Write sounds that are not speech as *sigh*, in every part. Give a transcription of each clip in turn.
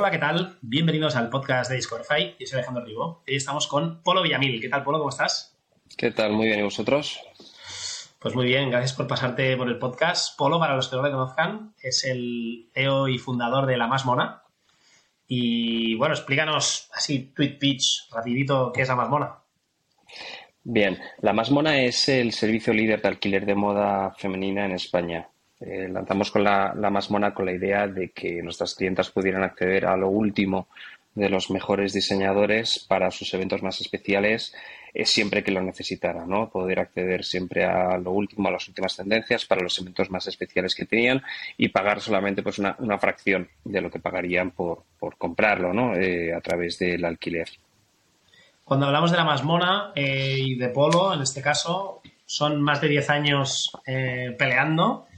Hola, ¿qué tal? Bienvenidos al podcast de Discordify. Yo soy Alejandro Rigo. Hoy estamos con Polo Villamil. ¿Qué tal, Polo? ¿Cómo estás? ¿Qué tal? Muy bien. ¿Y vosotros? Pues muy bien, gracias por pasarte por el podcast. Polo, para los que no le conozcan, es el CEO y fundador de La Más Mona. Y bueno, explícanos así, tweet pitch, rapidito, ¿qué es La Más Mona? Bien, La Más Mona es el servicio líder de alquiler de moda femenina en España. Eh, lanzamos con la, más mona con la idea de que nuestras clientas pudieran acceder a lo último de los mejores diseñadores para sus eventos más especiales eh, siempre que lo necesitaran, ¿no? Poder acceder siempre a lo último, a las últimas tendencias para los eventos más especiales que tenían y pagar solamente pues una, fracción de lo que pagarían por, comprarlo, ¿no? Eh, a través del alquiler. Cuando hablamos de la más mona y de Polo, en este caso, son más de 10 años peleando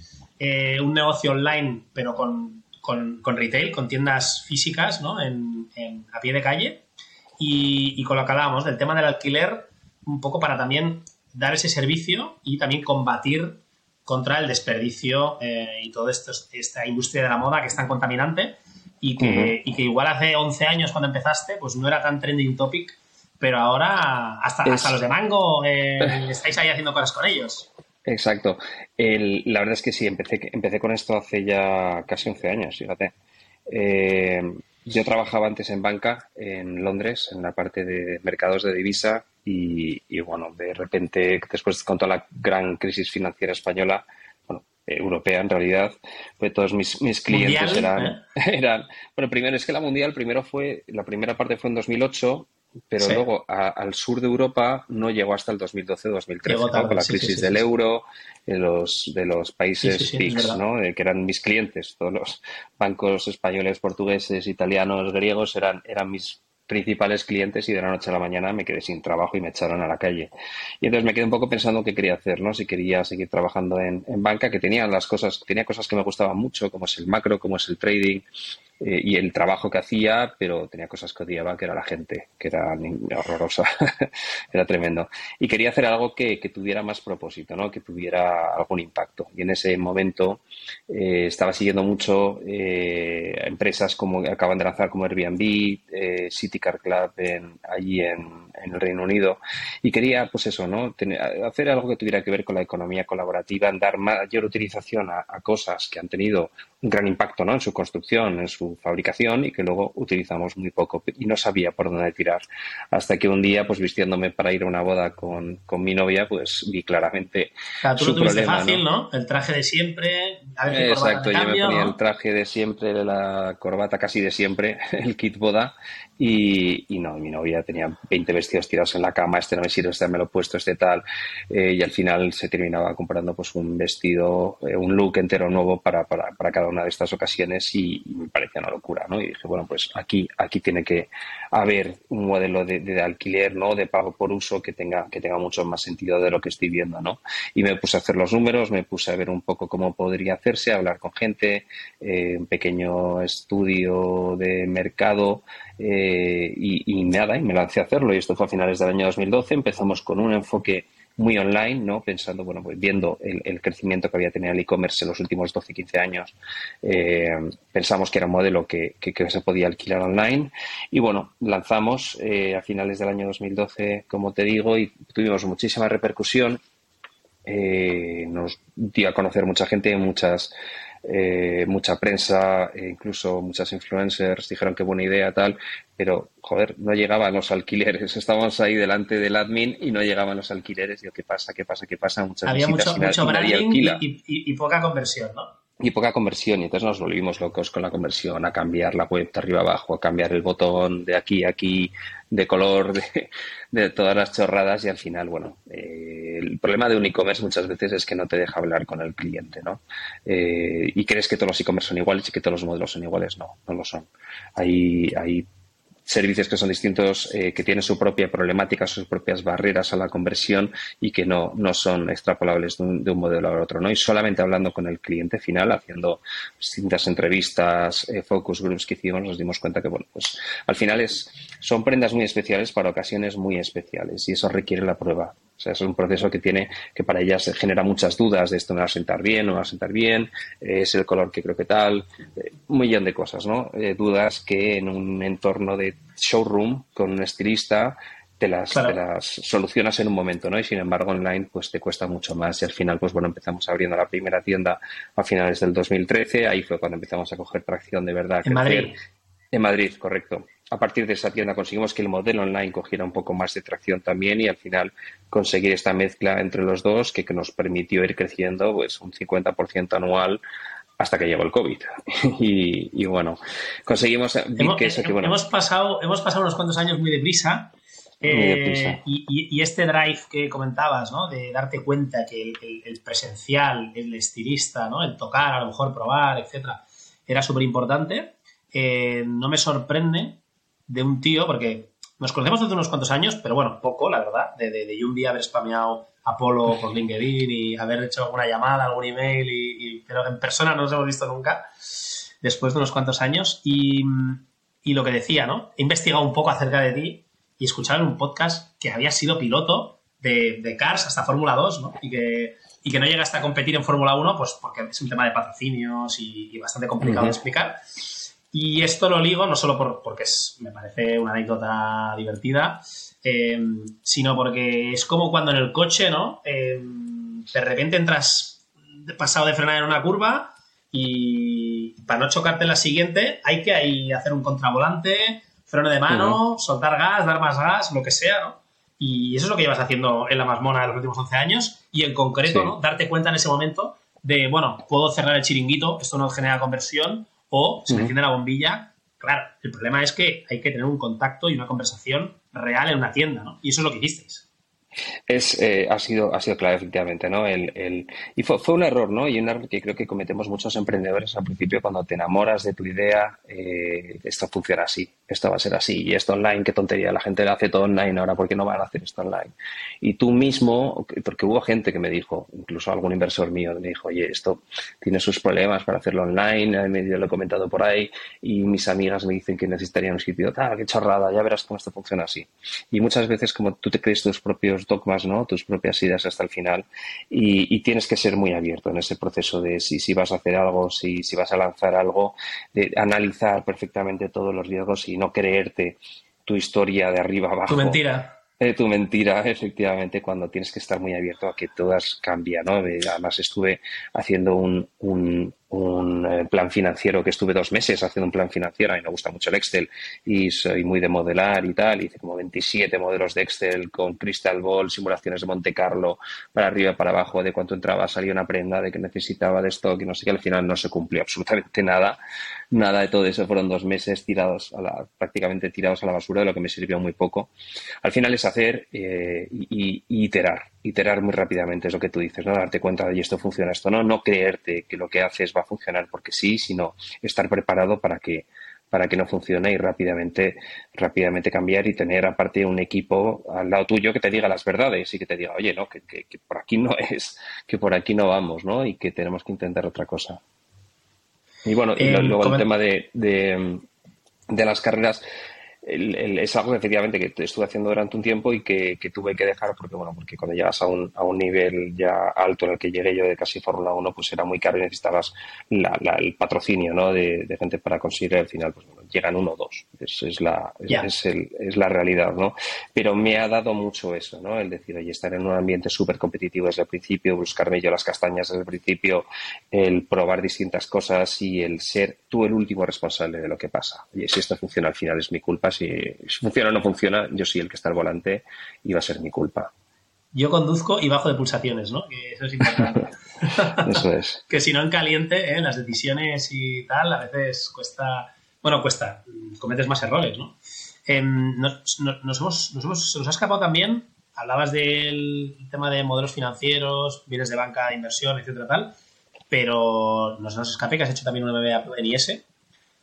eh, un negocio online, pero con, retail, con tiendas físicas, ¿no? En, a pie de calle. Y, con lo que hablábamos del tema del alquiler, un poco para también dar ese servicio y también combatir contra el desperdicio eh, y toda esta industria de la moda que es tan contaminante y que, igual hace 11 años cuando empezaste pues no era tan trending topic, pero ahora hasta, los de Mango eh, *laughs* estáis ahí haciendo cosas con ellos. Exacto. la verdad es que sí, empecé, empecé con esto hace ya casi 11 años, fíjate. Eh, yo trabajaba antes en banca en Londres, en la parte de mercados de divisa y, bueno, de repente, después con toda la gran crisis financiera española, bueno, europea en realidad, pues todos mis, mis clientes eran, ¿eh? *laughs* eran, bueno, primero es que la mundial, primero fue, la primera parte fue en 2008 pero luego al sur de Europa no llegó hasta el 2012-2013, con la crisis del euro, de los, de los países PICS, ¿no? que eran mis clientes, todos los bancos españoles, portugueses, italianos, griegos eran, eran mis principales clientes y de la noche a la mañana me quedé sin trabajo y me echaron a la calle. Y entonces me quedé un poco pensando qué quería hacer, ¿no? Si quería seguir trabajando en, en banca, que tenía las cosas, tenía cosas que me gustaban mucho, como es el macro, como es el trading, eh, y el trabajo que hacía, pero tenía cosas que odiaba, que era la gente, que era horrorosa, *laughs* era tremendo. Y quería hacer algo que, tuviera más propósito, ¿no? que tuviera algún impacto. Y en ese momento eh, estaba siguiendo mucho eh, empresas como acaban de lanzar como Airbnb, City Car Club en, allí en, el Reino Unido. Y quería, pues eso, ¿no? hacer algo que tuviera que ver con la economía colaborativa, dar mayor utilización a, a cosas que han tenido un gran impacto ¿no? en su construcción, en su fabricación y que luego utilizamos muy poco y no sabía por dónde tirar. Hasta que un día, pues vistiéndome para ir a una boda con, con mi novia, pues vi claramente. Claro, tú lo tuviste fácil, ¿no? El traje de siempre, a ver qué Exacto, yo me ponía el traje de siempre, la corbata casi de siempre, *laughs* el kit boda, y, y, no, mi novia tenía 20 vestidos tirados en la cama, este no me sirve, este me lo he puesto, este tal, eh, y al final se terminaba comprando pues un vestido, eh, un look entero nuevo para, para, para cada una de estas ocasiones y, me parecía una locura, ¿no? Y dije, bueno, pues aquí, aquí tiene que haber un modelo de, alquiler, ¿no? De pago por uso que tenga, que tenga mucho más sentido de lo que estoy viendo, ¿no? Y me puse a hacer los números, me puse a ver un poco cómo podría hacerse, hablar con gente, eh, un pequeño estudio de mercado eh, y, y nada, y me lancé a hacerlo. Y esto fue a finales del año 2012. Empezamos con un enfoque muy online, ¿no? Pensando, bueno, pues viendo el, crecimiento que había tenido el e-commerce en los últimos 12, 15 años, eh, pensamos que era un modelo que, se podía alquilar online. Y bueno, lanzamos eh, a finales del año 2012, como te digo, y tuvimos muchísima repercusión. Eh, nos dio a conocer mucha gente, muchas eh, mucha prensa, e incluso muchas influencers dijeron que buena idea tal, pero joder, no llegaban los alquileres. *laughs* Estábamos ahí delante del admin y no llegaban los alquileres. Digo, ¿qué pasa? ¿Qué pasa? ¿Qué pasa? Muchas Había mucho, mucho branding y, poca conversión, ¿no? Y poca conversión y entonces nos volvimos locos con la conversión, a cambiar la web de arriba abajo, a cambiar el botón de aquí a aquí, de color, de, todas las chorradas y al final, bueno, eh, el problema de un e-commerce muchas veces es que no te deja hablar con el cliente, ¿no? Eh, y crees que todos los e-commerce son iguales y que todos los modelos son iguales, no, no lo son. Hay, hay servicios que son distintos, eh, que tienen su propia problemática, sus propias barreras a la conversión y que no, no son extrapolables de un, modelo al otro. ¿no? Y solamente hablando con el cliente final, haciendo distintas entrevistas, eh, focus groups que hicimos, nos dimos cuenta que, bueno, pues al final es, son prendas muy especiales para ocasiones muy especiales y eso requiere la prueba. Sea, es un proceso que tiene, que para ellas genera muchas dudas de esto me va a sentar bien, no me va a sentar bien, es el color que creo que tal, eh, un millón de cosas, ¿no? Eh, dudas que en un entorno de showroom con un estilista te las, las, solucionas en un momento, ¿no? Y sin embargo, online, pues te cuesta mucho más. Y al final, pues bueno, empezamos abriendo la primera tienda a finales del 2013. Ahí fue cuando empezamos a coger tracción de verdad. En Madrid. En Madrid, correcto. A partir de esa tienda conseguimos que el modelo online cogiera un poco más de tracción también y al final conseguir esta mezcla entre los dos que, nos permitió ir creciendo pues un 50% anual hasta que llegó el COVID. *laughs* y, bueno, conseguimos hemos, que eso que bueno. Hemos pasado, hemos pasado unos cuantos años muy deprisa eh, y, este drive que comentabas, ¿no? De darte cuenta que el, presencial, el estilista, ¿no? El tocar, a lo mejor probar, etcétera, era súper importante. Eh, no me sorprende de un tío, porque nos conocemos desde unos cuantos años, pero bueno, poco, la verdad, de, de, un día haber spameado a Polo por *laughs* LinkedIn y haber hecho alguna llamada, algún email, y, pero en persona no nos hemos visto nunca, después de unos cuantos años. Y, y lo que decía, ¿no? He investigado un poco acerca de ti y escuchaba en un podcast que había sido piloto de, Cars hasta Fórmula 2, ¿no? Y que, y que no llegaste a competir en Fórmula 1, pues porque es un tema de patrocinios y, bastante complicado de explicar. Y esto lo ligo no solo por, porque me parece una anécdota divertida, eh, sino porque es como cuando en el coche, ¿no? Eh, de repente entras pasado de frenar en una curva y para no chocarte en la siguiente hay que ahí hacer un contravolante, freno de mano, soltar gas, dar más gas, lo que sea, ¿no? Y eso es lo que llevas haciendo en la Masmona de los últimos 11 años y en concreto, ¿no? Darte cuenta en ese momento de, bueno, puedo cerrar el chiringuito, esto no genera conversión, o se me enciende la bombilla. Claro, el problema es que hay que tener un contacto y una conversación real en una tienda, ¿no? Y eso es lo que hicisteis. Es, eh, ha, sido, ha sido clave, efectivamente, ¿no? El, el, y fue, fue, un error, ¿no? Y un error que creo que cometemos muchos emprendedores al principio cuando te enamoras de tu idea, eh, esto funciona así, esto va a ser así, y esto online, qué tontería, la gente lo hace todo online, ahora ¿por qué no van a hacer esto online? Y tú mismo, porque hubo gente que me dijo, incluso algún inversor mío me dijo, oye, esto tiene sus problemas para hacerlo online, yo lo he comentado por ahí, y mis amigas me dicen que necesitarían un sitio, ah, qué chorrada, ya verás cómo esto funciona así. Y muchas veces como tú te crees tus propios dogmas, ¿no? tus propias ideas hasta el final y, tienes que ser muy abierto en ese proceso de si, si vas a hacer algo, si, si vas a lanzar algo, de analizar perfectamente todos los riesgos y no creerte tu historia de arriba abajo. Tu mentira. Eh, tu mentira, *laughs* efectivamente, cuando tienes que estar muy abierto a que todas cambian, ¿no? Además estuve haciendo un, un eh, plan financiero que estuve dos meses haciendo un plan financiero, a mí me gusta mucho el Excel y soy muy de modelar y tal, hice como 27 modelos de Excel con Crystal Ball, simulaciones de Monte Carlo, para arriba, para abajo, de cuánto entraba, salía una prenda, de que necesitaba de stock y no sé qué, al final no se cumplió absolutamente nada, nada de todo eso, fueron dos meses tirados a la, prácticamente tirados a la basura, de lo que me sirvió muy poco. Al final es hacer eh, y, iterar, iterar muy rápidamente, es lo que tú dices, ¿no? Darte cuenta de esto funciona, esto no, no creerte que lo que haces va a funcionar porque sí, sino estar preparado para que para que no funcione y rápidamente, rápidamente cambiar y tener aparte un equipo al lado tuyo que te diga las verdades y que te diga, oye, no, que, que, por aquí no es, que por aquí no vamos, ¿no? Y que tenemos que intentar otra cosa. Y bueno, y eh, luego el tema de, de, de las carreras, es algo efectivamente que estuve haciendo durante un tiempo y que, tuve que dejar porque bueno porque cuando llegas a un, a un nivel ya alto en el que llegué yo de casi Fórmula 1 pues era muy caro y necesitabas el patrocinio ¿no? de, gente para conseguir al final pues llegan uno o dos. Es, es la es, el, es, la realidad no pero me ha dado mucho eso no el decir oye estar en un ambiente súper competitivo desde el principio buscarme yo las castañas desde el principio el probar distintas cosas y el ser tú el último responsable de lo que pasa. Y si esto funciona al final es mi culpa si, funciona o no funciona, yo soy el que está al volante y va a ser mi culpa. Yo conduzco y bajo de pulsaciones, ¿no? Que eso es importante. *laughs* eso es. *laughs* que si no en caliente, ¿eh? las decisiones y tal, a veces cuesta, bueno, cuesta, cometes más errores, ¿no? Em, nos, hemos, nos, hemos, nos ha escapado también, hablabas del tema de modelos financieros, bienes de banca inversión, etcétera, tal, pero nos, nos escape que has hecho también un MBA en IS,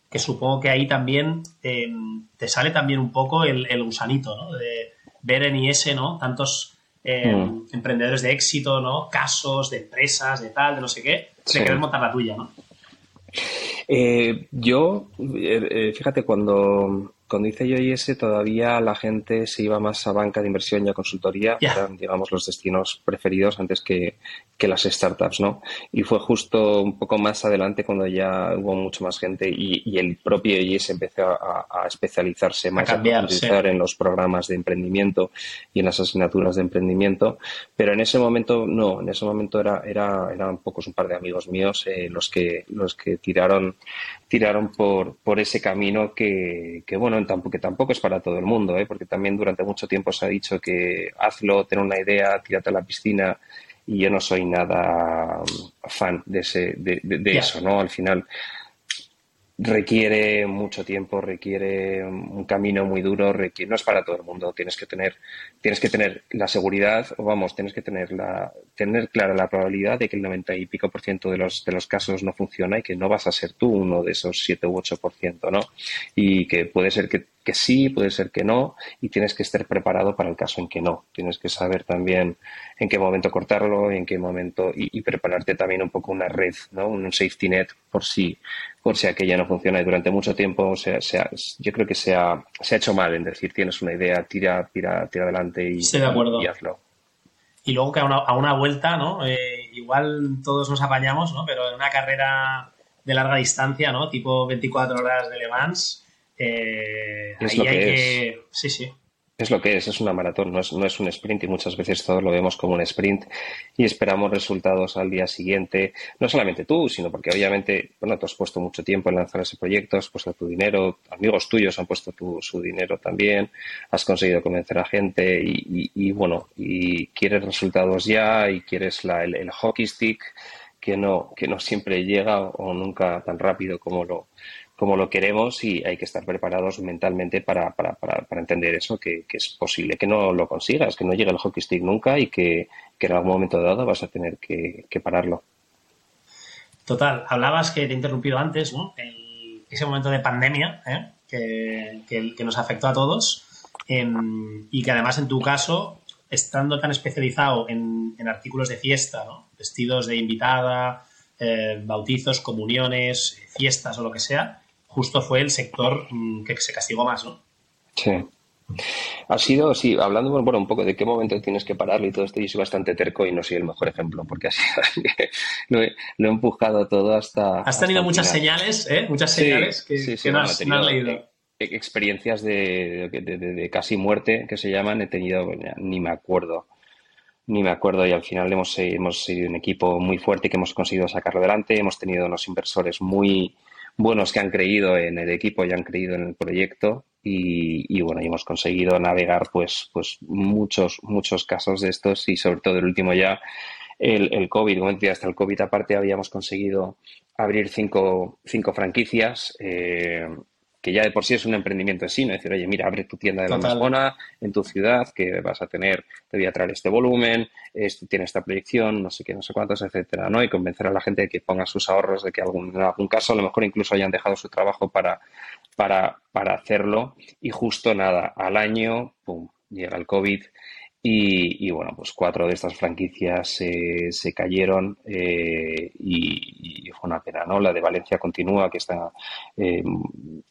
que supongo que ahí también em, te sale también un poco el, gusanito, ¿no? De ver en IS, ¿no? Tantos em, mm. emprendedores de éxito, ¿no? Casos de empresas, de tal, de no sé qué, de querer montar la tuya, ¿no? Eh, yo, eh, eh, fíjate, cuando, cuando hice yo IS todavía la gente se iba más a banca de inversión y a consultoría, eran, digamos, los destinos preferidos antes que, las startups, ¿no? Y fue justo un poco más adelante cuando ya hubo mucho más gente y, el propio IS empezó a, especializarse más, a, a en los programas de emprendimiento y en las asignaturas de emprendimiento, pero en ese momento no, en ese momento era, era, eran pocos, un par de amigos míos eh, los que los que tiraron tiraron por, por ese camino que, que bueno, tampoco, que tampoco es para todo el mundo, ¿eh? porque también durante mucho tiempo se ha dicho que hazlo, ten una idea, tírate a la piscina y yo no soy nada fan de, ese, de, de, eso, ¿no? Al final requiere mucho tiempo, requiere un camino muy duro, no es para todo el mundo, tienes que tener, tienes que tener la seguridad, o vamos, tienes que tener la, tener clara la probabilidad de que el 90 y pico por ciento de los, de los casos no funciona y que no vas a ser tú uno de esos 7 u 8 por ciento, ¿no? Y que puede ser que, que sí, puede ser que no, y tienes que estar preparado para el caso en que no. Tienes que saber también en qué momento cortarlo, en qué momento, y, prepararte también un poco una red, ¿no? Un safety net por si, por si aquella no funciona y durante mucho tiempo se, yo creo que se ha, se ha hecho mal en decir tienes una idea, tira, tira, tira adelante y, de y hazlo. Y luego que a una, a una vuelta, ¿no? Eh, igual todos nos apañamos, ¿no? Pero en una carrera de larga distancia, ¿no? Tipo 24 horas de Le Mans, eh, ahí hay que... Sí, sí es lo que es, es una maratón, no es, no es un sprint y muchas veces todos lo vemos como un sprint y esperamos resultados al día siguiente, no solamente tú, sino porque obviamente, bueno, tú has puesto mucho tiempo en lanzar ese proyecto, has puesto tu dinero, amigos tuyos han puesto tu, su dinero también, has conseguido convencer a gente y, y, bueno, y quieres resultados ya y quieres la, el, el hockey stick que no, que no siempre llega o nunca tan rápido como lo, como lo queremos y hay que estar preparados mentalmente para, para, para, entender eso, que, es posible que no lo consigas, que no llegue el hockey stick nunca y que, en algún momento dado vas a tener que, pararlo. Total, hablabas que te he interrumpido antes, ¿no? ese momento de pandemia ¿eh? que, que, nos afectó a todos y que además en tu caso, estando tan especializado en, en artículos de fiesta, ¿no? vestidos de invitada, eh, bautizos, comuniones, fiestas o lo que sea, justo fue el sector mm, que se castigó más, ¿no? Sí. Ha sido, sí, hablando bueno, un poco de qué momento tienes que pararlo y todo esto, yo soy bastante terco y no soy el mejor ejemplo, porque así *laughs* lo, he, lo he empujado todo hasta. Has tenido muchas señales, ¿eh? Muchas señales que, sí, no, has, leído. E, experiencias de, de, casi muerte que se llaman, he tenido, ni me acuerdo ni me acuerdo y al final hemos, hemos sido un equipo muy fuerte que hemos conseguido sacarlo adelante. Hemos tenido unos inversores muy, buenos que han creído en el equipo y han creído en el proyecto y, bueno, y hemos conseguido navegar pues, pues muchos, muchos casos de estos y sobre todo el último ya, el, el COVID, como hasta el COVID aparte habíamos conseguido abrir cinco, cinco franquicias. Eh, que ya de por sí es un emprendimiento en sí, ¿no? Decir, oye, mira, abre tu tienda de la Amazona en tu ciudad, que vas a tener, te voy a traer este volumen, esto tiene esta proyección, no sé qué, no sé cuántos, etcétera, ¿no? Y convencer a la gente de que ponga sus ahorros, de que algún, en algún caso a lo mejor incluso hayan dejado su trabajo para, para, para hacerlo y justo nada, al año, pum, llega el COVID y, bueno, pues cuatro de estas franquicias se cayeron eh, y, fue una pena, ¿no? La de Valencia continúa, que está eh,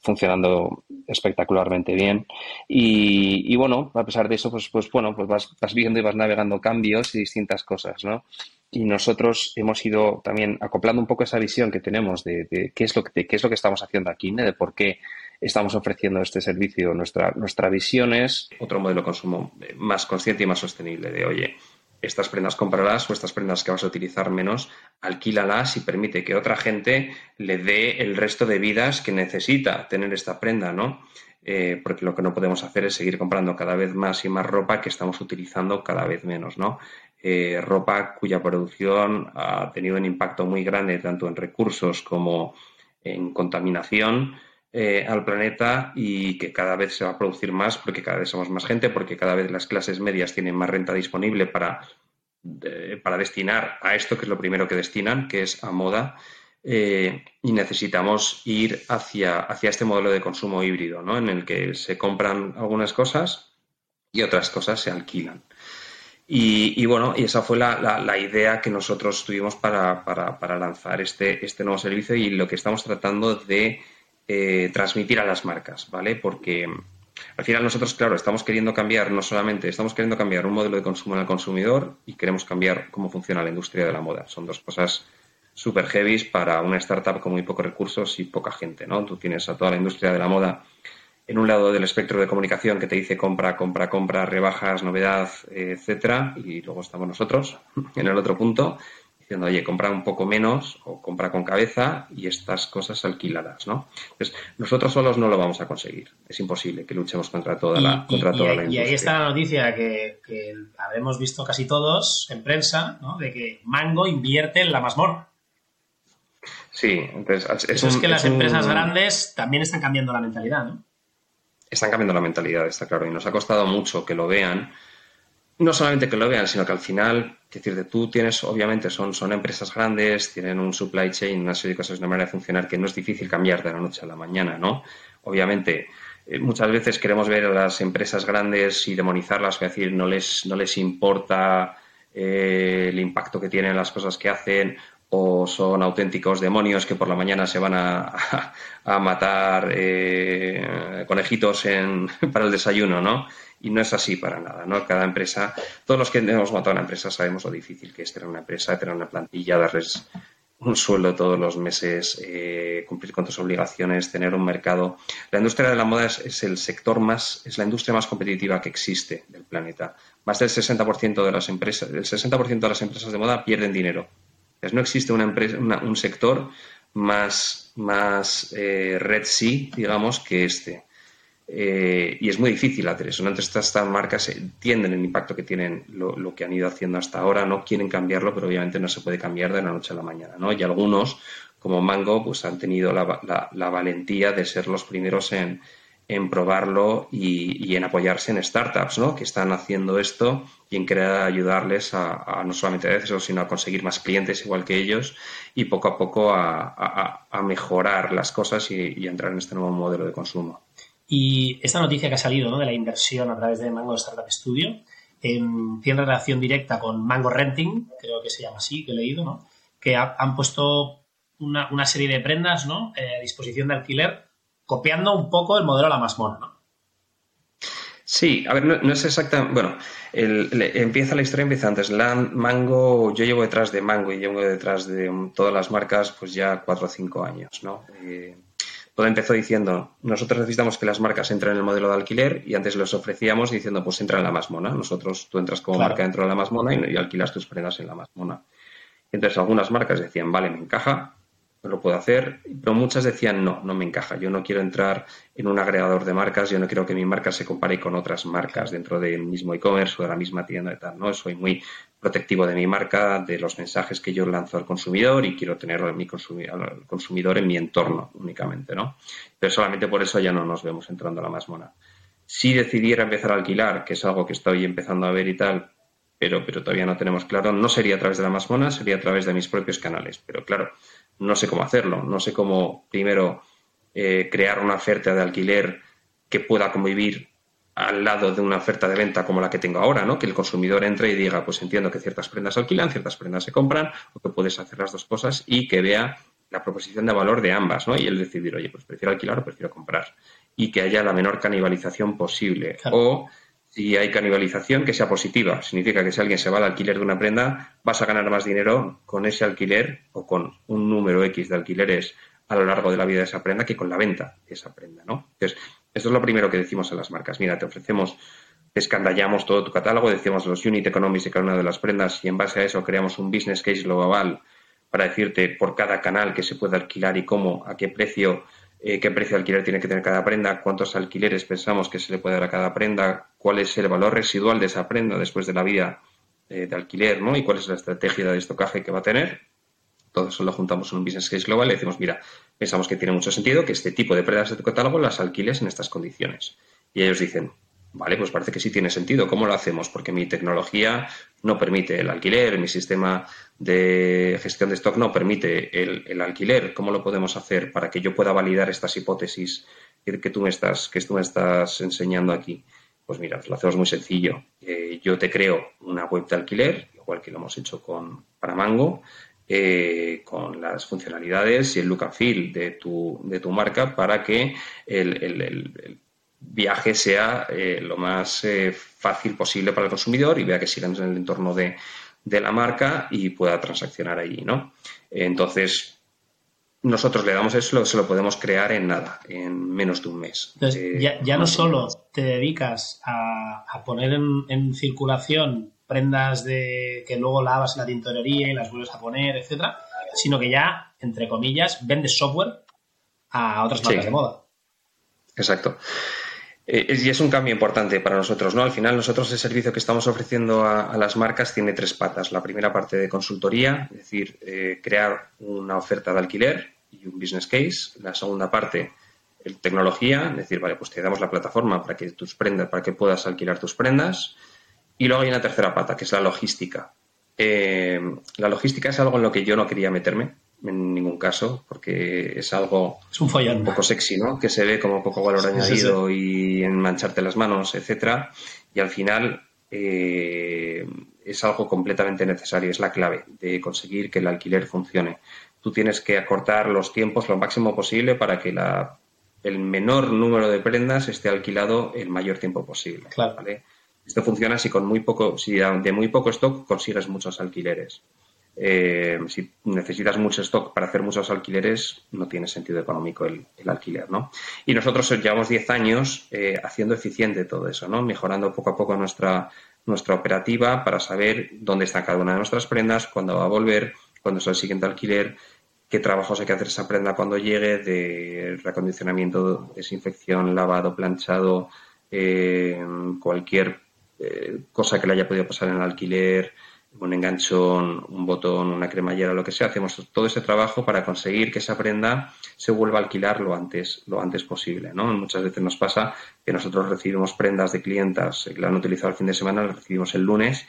funcionando espectacularmente bien. Y, bueno, a pesar de eso, pues, pues bueno, pues vas, viendo y vas navegando cambios y distintas cosas, ¿no? y nosotros hemos ido también acoplando un poco esa visión que tenemos de, qué, es lo que, qué es lo que estamos haciendo aquí, de por qué estamos ofreciendo este servicio. Nuestra, nuestra visión es otro modelo de consumo más consciente y más sostenible de, oye, estas prendas cómpralas o estas prendas que vas a utilizar menos, alquílalas y permite que otra gente le dé el resto de vidas que necesita tener esta prenda, ¿no? Eh, porque lo que no podemos hacer es seguir comprando cada vez más y más ropa que estamos utilizando cada vez menos, ¿no? Eh, ropa cuya producción ha tenido un impacto muy grande tanto en recursos como en contaminación eh, al planeta y que cada vez se va a producir más porque cada vez somos más gente, porque cada vez las clases medias tienen más renta disponible para, para destinar a esto, que es lo primero que destinan, que es a moda. Eh, y necesitamos ir hacia, hacia este modelo de consumo híbrido, ¿no? en el que se compran algunas cosas y otras cosas se alquilan. Y, bueno, y esa fue la, idea que nosotros tuvimos para, lanzar este, este nuevo servicio y lo que estamos tratando de eh, transmitir a las marcas, ¿vale? Porque al final nosotros, claro, estamos queriendo cambiar, no solamente, estamos queriendo cambiar un modelo de consumo en el consumidor y queremos cambiar cómo funciona la industria de la moda. Son dos cosas super heavy para una startup con muy pocos recursos y poca gente, ¿no? Tú tienes a toda la industria de la moda en un lado del espectro de comunicación que te dice compra, compra, compra, rebajas, novedad, etcétera, y luego estamos nosotros *laughs* en el otro punto diciendo, oye, compra un poco menos o compra con cabeza y estas cosas alquiladas, ¿no? Entonces, nosotros solos no lo vamos a conseguir. Es imposible que luchemos contra toda la, contra toda la industria. Y ahí está la noticia que, que habremos visto casi todos en prensa, ¿no? De que Mango invierte en la Masmor. Sí, entonces... Eso es que las empresas grandes también están cambiando la mentalidad, ¿no? Están cambiando la mentalidad, está claro, y nos ha costado mucho que lo vean no solamente que lo vean, sino que al final, es decir, tú tienes, obviamente, son, son empresas grandes, tienen un supply chain, una serie de cosas, una manera de funcionar que no es difícil cambiar de la noche a la mañana, ¿no? Obviamente, eh, muchas veces queremos ver a las empresas grandes y demonizarlas, es decir, no les, no les importa eh, el impacto que tienen las cosas que hacen o son auténticos demonios que por la mañana se van a, *laughs* a, matar eh, conejitos en, *laughs* para el desayuno, ¿no? Y no es así para nada, ¿no? Cada empresa, todos los que hemos montado una empresa sabemos lo difícil que es tener una empresa, tener una plantilla, darles un sueldo todos los meses, eh, cumplir con tus obligaciones, tener un mercado. La industria de la moda es, el sector más, es la industria más competitiva que existe del planeta. Más del 60% de las empresas, el 60% de las empresas de moda pierden dinero. Entonces, no existe una empresa, un sector más, más eh, red sí, digamos, que este. Eh, y es muy difícil hacer eso. Entonces, estas, marcas entienden el impacto que tienen lo, que han ido haciendo hasta ahora, no quieren cambiarlo, pero obviamente no se puede cambiar de la noche a la mañana. ¿no? Y algunos, como Mango, pues han tenido la, valentía de ser los primeros en, en probarlo y, en apoyarse en startups ¿no? que están haciendo esto y en querer ayudarles a, no solamente a eso, sino a conseguir más clientes igual que ellos y poco a poco a, mejorar las cosas y, y entrar en este nuevo modelo de consumo. Y esta noticia que ha salido de la inversión a través de Mango Startup Studio tiene relación directa con Mango Renting, creo que se llama así, que he leído, ¿no? que han puesto una, serie de prendas. Eh, a disposición de alquiler, copiando un poco el modelo de la Masmona. ¿no? Sí, a ver, no, es exactamente. Bueno, empieza la historia, empieza antes. Mango, yo llevo detrás de Mango y llevo detrás de todas las marcas, pues ya cuatro o cinco años, ¿no? Eh, todo empezó diciendo, nosotros necesitamos que las marcas entren en el modelo de alquiler y antes los ofrecíamos diciendo, pues entra en la más mona. Nosotros, tú entras como marca dentro de la más mona y, alquilas tus prendas en la más mona. Entonces algunas marcas decían, vale, me encaja, lo puedo hacer, pero muchas decían, no, no me encaja. Yo no quiero entrar en un agregador de marcas, yo no quiero que mi marca se compare con otras marcas dentro del mismo e-commerce o de la misma tienda y tal. ¿no? Soy muy protectivo de mi marca, de los mensajes que yo lanzo al consumidor y quiero tener mi consumidor, consumidor en mi entorno únicamente, ¿no? Pero solamente por eso ya no nos vemos entrando a la más mona. Si decidiera empezar a alquilar, que es algo que estoy empezando a ver y tal, pero, pero todavía no tenemos claro, no sería a través de la más mona, sería a través de mis propios canales. Pero claro, no sé cómo hacerlo, no sé cómo primero eh, crear una oferta de alquiler que pueda convivir al lado de una oferta de venta como la que tengo ahora, ¿no? Que el consumidor entre y diga, pues entiendo que ciertas prendas se alquilan, ciertas prendas se compran, o que puedes hacer las dos cosas y que vea la proposición de valor de ambas, ¿no? Y él decidir, oye, pues prefiero alquilar o prefiero comprar. Y que haya la menor canibalización posible. O si hay canibalización, que sea positiva. Significa que si alguien se va al alquiler de una prenda, vas a ganar más dinero con ese alquiler o con un número X de alquileres a lo largo de la vida de esa prenda que con la venta de esa prenda, ¿no? Entonces, esto es lo primero que decimos a las marcas. Mira, te ofrecemos, te escandallamos todo tu catálogo, decimos los unit economics de cada una de las prendas y en base a eso creamos un business case global para decirte por cada canal que se puede alquilar y cómo, a qué precio, eh, qué precio de alquiler tiene que tener cada prenda, cuántos alquileres pensamos que se le puede dar a cada prenda, cuál es el valor residual de esa prenda después de la vida eh, de alquiler, ¿no? Y cuál es la estrategia de estocaje que va a tener eso lo juntamos en un business case global y decimos, mira, pensamos que tiene mucho sentido que este tipo de prendas de tu catálogo las alquiles en estas condiciones. Y ellos dicen, vale, pues parece que sí tiene sentido. ¿Cómo lo hacemos? Porque mi tecnología no permite el alquiler, mi sistema de gestión de stock no permite el, alquiler. ¿Cómo lo podemos hacer para que yo pueda validar estas hipótesis que tú me estás, que tú me estás enseñando aquí? Pues mira, lo hacemos muy sencillo. Eh, yo te creo una web de alquiler, igual que lo hemos hecho con para Mango, eh, con las funcionalidades y el look and feel de tu, de tu marca para que el, viaje sea eh, lo más fácil posible para el consumidor y vea que sigamos en el entorno de, de, la marca y pueda transaccionar allí, ¿no? Entonces, nosotros le damos eso, se lo podemos crear en nada, en menos de un mes. Entonces, ya, no solo te dedicas a, poner en, en circulación prendas de que luego lavas en la tintorería y las vuelves a poner, etcétera, sino que ya, entre comillas, vendes software a otras marcas de moda. Exacto. Eh, y es un cambio importante para nosotros, ¿no? Al final, nosotros el servicio que estamos ofreciendo a, las marcas tiene tres patas. La primera parte de consultoría, es decir, eh, crear una oferta de alquiler y un business case. La segunda parte, el tecnología, es decir, vale, pues te damos la plataforma para que tus prendas, para que puedas alquilar tus prendas. Y luego hay una tercera pata, que es la logística. Eh, la logística es algo en lo que yo no quería meterme en ningún caso, porque es algo es un, follón. poco sexy, ¿no? Que se ve como poco valor añadido y en mancharte las manos, etcétera. Y al final eh, es algo completamente necesario, es la clave de conseguir que el alquiler funcione. Tú tienes que acortar los tiempos lo máximo posible para que la, el menor número de prendas esté alquilado el mayor tiempo posible. Claro. ¿vale? Esto funciona si con muy poco, si de muy poco stock consigues muchos alquileres. Eh, si necesitas mucho stock para hacer muchos alquileres, no tiene sentido económico el, alquiler, ¿no? Y nosotros llevamos 10 años eh, haciendo eficiente todo eso, ¿no? Mejorando poco a poco nuestra, nuestra operativa para saber dónde está cada una de nuestras prendas, cuándo va a volver, cuándo es el siguiente alquiler, qué trabajos hay que hacer esa prenda cuando llegue, de recondicionamiento, desinfección, lavado, planchado, eh, cualquier cosa que le haya podido pasar en el alquiler, un enganchón, un botón, una cremallera, lo que sea, hacemos todo ese trabajo para conseguir que esa prenda se vuelva a alquilar lo antes, lo antes posible. ¿no? Muchas veces nos pasa que nosotros recibimos prendas de clientas que la han utilizado el fin de semana, las recibimos el lunes,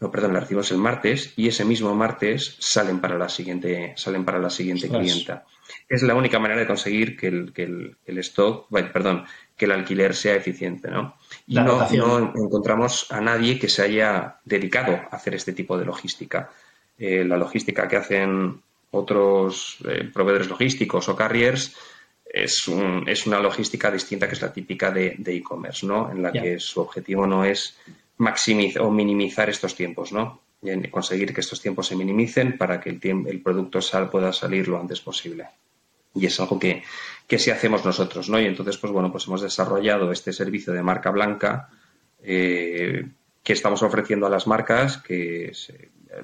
no, perdón, las recibimos el martes y ese mismo martes salen para la siguiente, salen para la siguiente clienta. Es la única manera de conseguir que el, que el, el stock, perdón, que el alquiler sea eficiente, ¿no? Y no, encontramos a nadie que se haya dedicado a hacer este tipo de logística. Eh, la logística que hacen otros eh, proveedores logísticos o carriers es, es, una logística distinta que es la típica de e-commerce, ¿no? En la que su objetivo no es maximizar o minimizar estos tiempos, ¿no? Y conseguir que estos tiempos se minimicen para que el, el producto sal, pueda salir lo antes posible y es algo que, que sí hacemos nosotros, ¿no? Y entonces, pues bueno, pues hemos desarrollado este servicio de marca blanca eh, que estamos ofreciendo a las marcas, que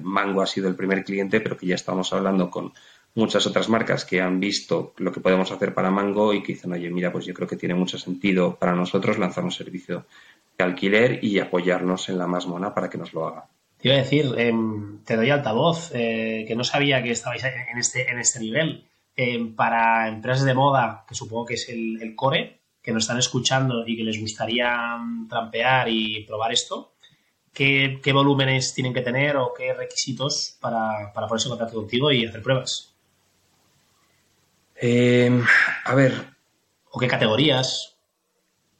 Mango ha sido el primer cliente, pero que ya estamos hablando con muchas otras marcas que han visto lo que podemos hacer para Mango y que dicen, oye, mira, pues yo creo que tiene mucho sentido para nosotros lanzar un servicio de alquiler y apoyarnos en la más mona para que nos lo haga. Te iba a decir, em, te doy altavoz, eh, que no sabía que estabais en este, en este nivel. Em, para empresas de moda, que supongo que es el, core, que nos están escuchando y que les gustaría mm, trampear y probar esto, ¿qué, volúmenes tienen que tener o qué requisitos para, ponerse en contacto contigo y hacer pruebas? Em, a ver. ¿O qué categorías?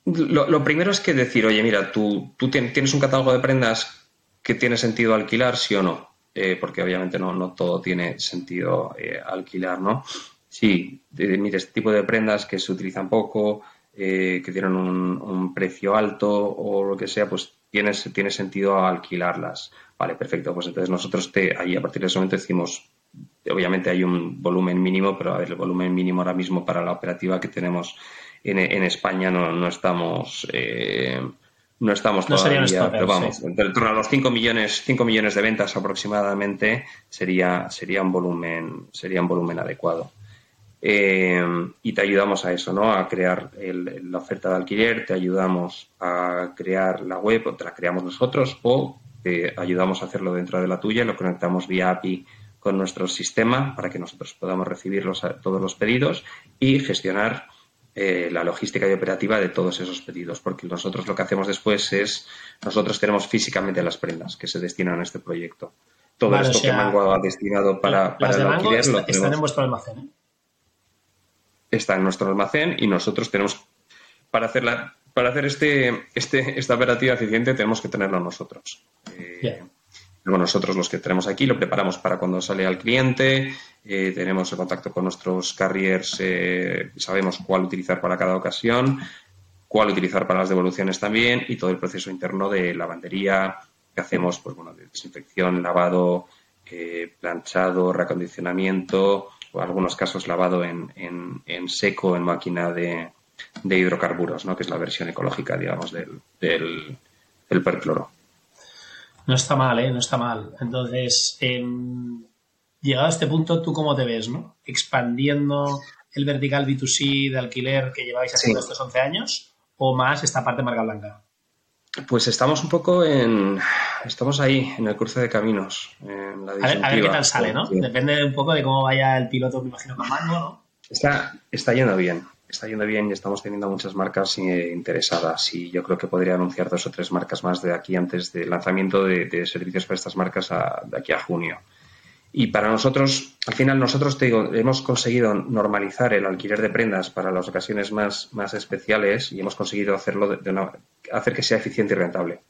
Lo, primero es que decir, oye, mira, tú, tú tienes un catálogo de prendas que tiene sentido alquilar, sí o no. Eh, porque obviamente no, no, todo tiene sentido eh, alquilar, ¿no? Sí, mire, este tipo de prendas que se utilizan poco, eh, que tienen un, precio alto o lo que sea, pues tiene, tiene sentido alquilarlas. Vale, perfecto. Pues entonces nosotros te, ahí a partir de ese momento decimos, obviamente hay un volumen mínimo, pero a ver, el volumen mínimo ahora mismo para la operativa que tenemos en, en España no, no estamos no estamos todavía, pero vamos, en torno a los 5 millones, 5 millones de ventas aproximadamente sería, sería un volumen, sería un volumen adecuado. Eh, y te ayudamos a eso, ¿no? A crear la oferta de alquiler, te ayudamos a crear la web, o te la creamos nosotros, o te ayudamos a hacerlo dentro de la tuya, lo conectamos vía API con nuestro sistema para que nosotros podamos recibir todos los pedidos y gestionar eh, la logística y operativa de todos esos pedidos, porque nosotros lo que hacemos después es, nosotros tenemos físicamente las prendas que se destinan a este proyecto. Todo esto que Mango ha destinado para, para el alquiler lo Están en vuestro almacén. ¿eh? Está en nuestro almacén y nosotros tenemos, para hacerla, para hacer este, este, esta operativa eficiente tenemos que tenerlo nosotros. Eh, tenemos nosotros los que tenemos aquí, lo preparamos para cuando sale al cliente, eh, tenemos el contacto con nuestros carriers, eh, sabemos cuál utilizar para cada ocasión, cuál utilizar para las devoluciones también y todo el proceso interno de lavandería que hacemos, pues bueno, de desinfección, lavado, eh, planchado, reacondicionamiento o en algunos casos lavado en, en, seco en máquina de, de, hidrocarburos, ¿no? que es la versión ecológica, digamos, del, del, del percloro. No está mal, ¿eh? No está mal. Entonces, em, llegado a este punto, ¿tú cómo te ves, no? Expandiendo el vertical B2C de alquiler que lleváis haciendo estos 11 años o más esta parte marca blanca? Pues estamos un poco en. Estamos ahí, en el cruce de caminos. a, ver, qué tal sale, ¿no? Depende un poco de cómo vaya el piloto, me imagino, con ¿no? Está, está yendo bien. Está yendo bien y estamos teniendo muchas marcas eh, interesadas. Y yo creo que podría anunciar dos o tres marcas más de aquí antes del lanzamiento de, servicios para estas marcas de aquí a junio. Y para nosotros, al final nosotros te digo, hemos conseguido normalizar el alquiler de prendas para las ocasiones más, más especiales y hemos conseguido hacerlo de, hacer que sea eficiente y rentable.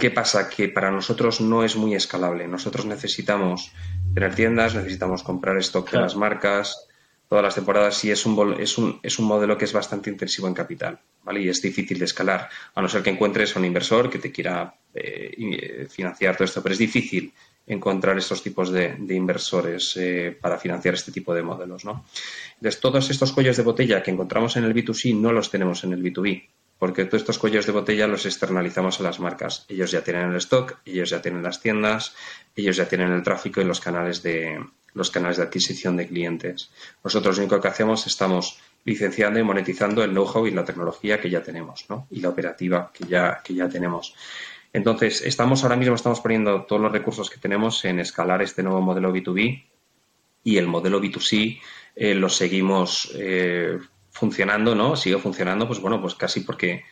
¿Qué pasa? Que para nosotros no es muy escalable. Nosotros necesitamos tener tiendas, necesitamos comprar stock de las marcas todas las temporadas y es un, es, un, es un modelo que es bastante intensivo en capital. ¿vale? Y es difícil de escalar, a no ser que encuentres a un inversor que te quiera eh, eh, financiar todo esto, pero es difícil encontrar estos tipos de, inversores eh, para financiar este tipo de modelos. ¿no? Entonces, todos estos cuellos de botella que encontramos en el B2C no los tenemos en el B2B, porque todos estos cuellos de botella los externalizamos a las marcas. Ellos ya tienen el stock, ellos ya tienen las tiendas, ellos ya tienen el tráfico y los canales de, los canales de adquisición de clientes. Nosotros lo único que hacemos estamos licenciando y monetizando el know-how y la tecnología que ya tenemos. Y la operativa que ya, que ya tenemos. Entonces, estamos ahora mismo estamos poniendo todos los recursos que tenemos en escalar este nuevo modelo B2B y el modelo B2C eh, lo seguimos eh, funcionando, ¿no? Sigue funcionando, pues bueno, pues casi porque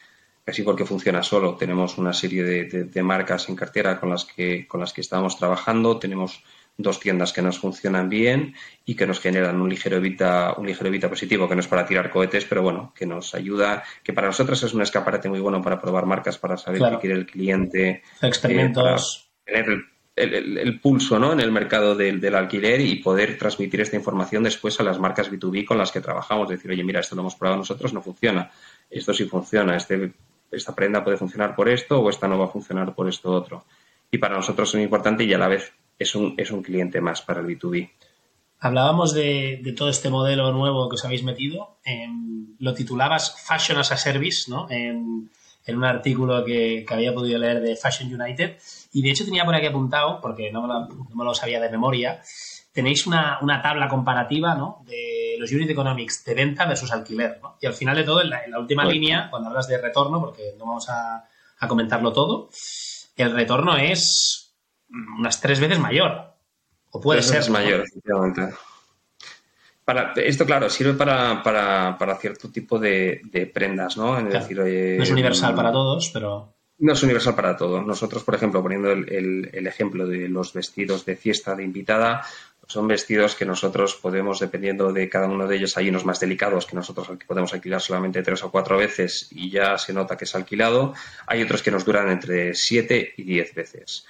casi porque funciona solo. Tenemos una serie de, marcas en cartera con las que con las que estamos trabajando. Tenemos dos tiendas que nos funcionan bien y que nos generan un ligero evita, un ligero evita positivo, que no es para tirar cohetes, pero bueno, que nos ayuda, que para nosotros es un escaparate muy bueno para probar marcas, para saber qué quiere el cliente. Eh, Experimentos. tener el, pulso ¿no? en el mercado del, del, alquiler y poder transmitir esta información después a las marcas B2B con las que trabajamos. Decir, oye, mira, esto lo hemos probado nosotros, no funciona. Esto sí funciona. Este, esta prenda puede funcionar por esto o esta no va a funcionar por esto otro. Y para nosotros es muy importante y a la vez es un, es un cliente más para el B2B. Hablábamos de, todo este modelo nuevo que os habéis metido. lo titulabas Fashion as a Service, ¿no? En, un artículo que, había podido leer de Fashion United. Y de hecho tenía por aquí apuntado, porque no me lo, sabía de memoria, tenéis una, tabla comparativa ¿no? de los unit economics de venta versus alquiler. ¿no? Y al final de todo, en la, última línea, cuando hablas de retorno, porque no vamos a, a comentarlo todo, el retorno es unas tres veces mayor. O puede ser. Veces mayor, efectivamente. Para, esto, claro, sirve para, para, para cierto tipo de, prendas, ¿no? no es universal para todos, pero. No es universal para todos. Nosotros, por ejemplo, poniendo el, el, ejemplo de los vestidos de fiesta de invitada, son vestidos que nosotros podemos, dependiendo de cada uno de ellos, hay unos más delicados que nosotros podemos alquilar solamente tres o cuatro veces y ya se nota que es alquilado. Hay otros que nos duran entre siete y diez veces.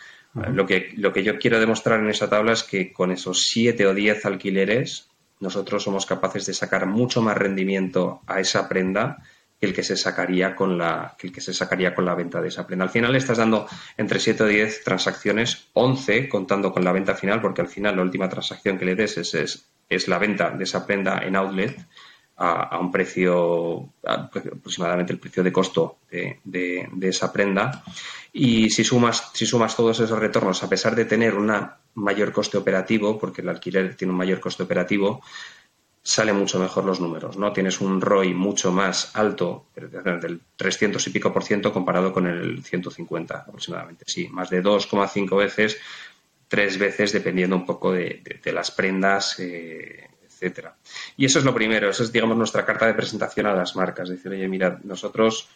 Lo que, lo que yo quiero demostrar en esa tabla es que con esos 7 o 10 alquileres nosotros somos capaces de sacar mucho más rendimiento a esa prenda que el que se sacaría con la, que el que se sacaría con la venta de esa prenda. Al final estás dando entre 7 o 10 transacciones, 11 contando con la venta final, porque al final la última transacción que le des es, es, la venta de esa prenda en outlet a, un precio, aproximadamente el precio de costo de, de esa prenda. Y si sumas, si sumas todos esos retornos, a pesar de tener un mayor coste operativo, porque el alquiler tiene un mayor coste operativo, sale mucho mejor los números, ¿no? Tienes un ROI mucho más alto, del 300 y pico por ciento comparado con el 150 aproximadamente. Sí, más de 2,5 veces, tres veces dependiendo un poco de, las prendas, eh, etcétera. Y eso es lo primero, eso es, digamos, nuestra carta de presentación a las marcas. Decir, oye, mira, nosotros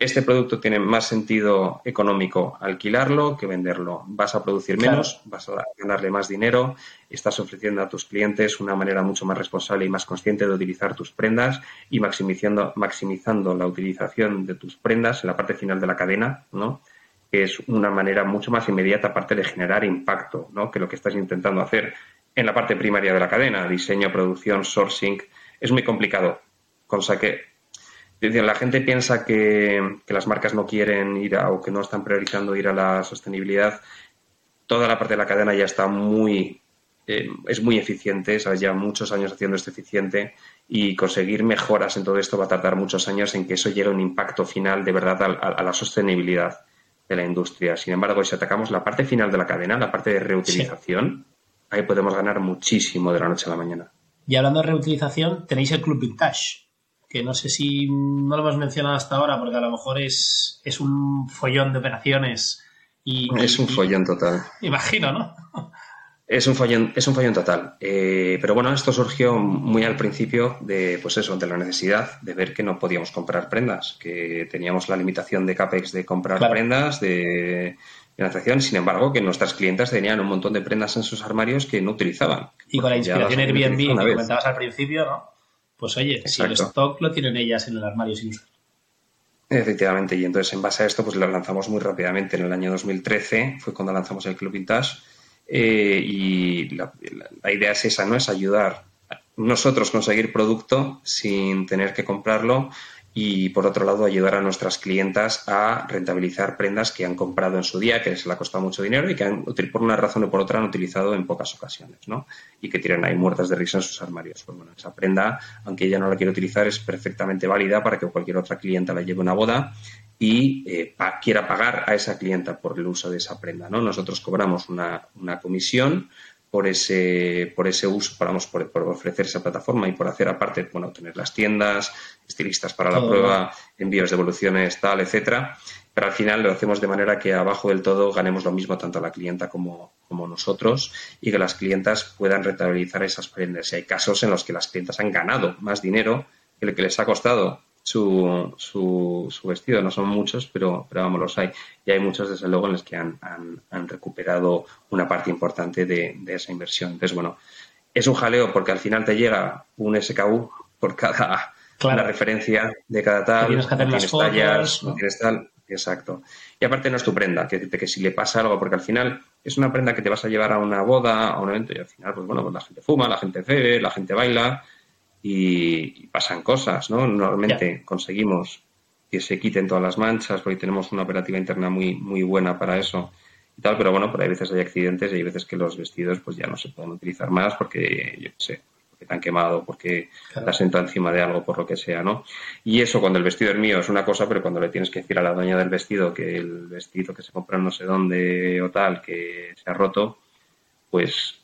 este producto tiene más sentido económico alquilarlo que venderlo. Vas a producir menos, vas a ganarle más dinero, estás ofreciendo a tus clientes una manera mucho más responsable y más consciente de utilizar tus prendas y maximizando, maximizando la utilización de tus prendas en la parte final de la cadena, ¿no? que es una manera mucho más inmediata, aparte de generar impacto, ¿no? que lo que estás intentando hacer en la parte primaria de la cadena, diseño, producción, sourcing, es muy complicado. Cosa que la gente piensa que, las marcas no quieren ir a, o que no están priorizando ir a la sostenibilidad. Toda la parte de la cadena ya está muy, eh, es muy eficiente, ¿sabes? lleva muchos años haciendo esto eficiente y conseguir mejoras en todo esto va a tardar muchos años en que eso llegue a un impacto final de verdad a, la sostenibilidad de la industria. Sin embargo, si atacamos la parte final de la cadena, la parte de reutilización, ahí podemos ganar muchísimo de la noche a la mañana. Y hablando de reutilización, tenéis el Club Vintage, que no sé si no lo hemos mencionado hasta ahora, porque a lo mejor es, es un follón de operaciones. Y, es un follón total. Imagino, ¿no? Es un follón, es un follón total. Eh, pero bueno, esto surgió muy al principio de, pues eso, de la necesidad de ver que no podíamos comprar prendas, que teníamos la limitación de CAPEX de comprar prendas, de financiación, sin embargo, que nuestras clientes tenían un montón de prendas en sus armarios que no utilizaban. Y con la inspiración Airbnb que comentabas al principio, ¿no? Pues oye, si el stock lo tienen ellas en el armario sin usar. Efectivamente, y entonces en base a esto, pues lo lanzamos muy rápidamente. En el año 2013 fue cuando lanzamos el Club Vintage eh, y la, idea es esa, ¿no? Es ayudar a nosotros conseguir producto sin tener que comprarlo y por otro lado ayudar a nuestras clientas a rentabilizar prendas que han comprado en su día, que les ha costado mucho dinero y que han, por una razón o por otra han utilizado en pocas ocasiones, ¿no? Y que tienen ahí muertas de risa en sus armarios. Pues bueno, esa prenda, aunque ella no la quiere utilizar, es perfectamente válida para que cualquier otra clienta la lleve a una boda y eh, quiera pagar a esa clienta por el uso de esa prenda, ¿no? Nosotros cobramos una, una comisión por ese, por ese uso, por, por, ofrecer esa plataforma y por hacer aparte, bueno, tener las tiendas, estilistas para la prueba, envíos, devoluciones, tal, etcétera. Pero al final lo hacemos de manera que abajo del todo ganemos lo mismo tanto la clienta como, como nosotros y que las clientas puedan rentabilizar esas prendas. Y hay casos en los que las clientas han ganado más dinero que lo que les ha costado su, su, vestido. No son muchos, pero, pero vamos, los hay. Y hay muchos, desde luego, en los que han, han, recuperado una parte importante de, esa inversión. Entonces, bueno, es un jaleo porque al final te llega un SKU por cada referencia de cada tal. Tienes que hacer no tienes tallas, ¿no? tienes tal. Exacto. Y aparte no es tu prenda, que, que si le pasa algo, porque al final es una prenda que te vas a llevar a una boda, a un evento, y al final, pues bueno, pues la gente fuma, la gente bebe, la gente baila, y, pasan cosas, ¿no? Normalmente conseguimos que se quiten todas las manchas porque tenemos una operativa interna muy, muy buena para eso y tal, pero bueno, pero hay veces hay accidentes y hay veces que los vestidos pues ya no se pueden utilizar más porque, yo qué sé, porque te han quemado, porque te has sentado encima de algo, por lo que sea, ¿no? Y eso cuando el vestido es mío es una cosa, pero cuando le tienes que decir a la dueña del vestido que el vestido que se compra no sé dónde o tal, que se ha roto, pues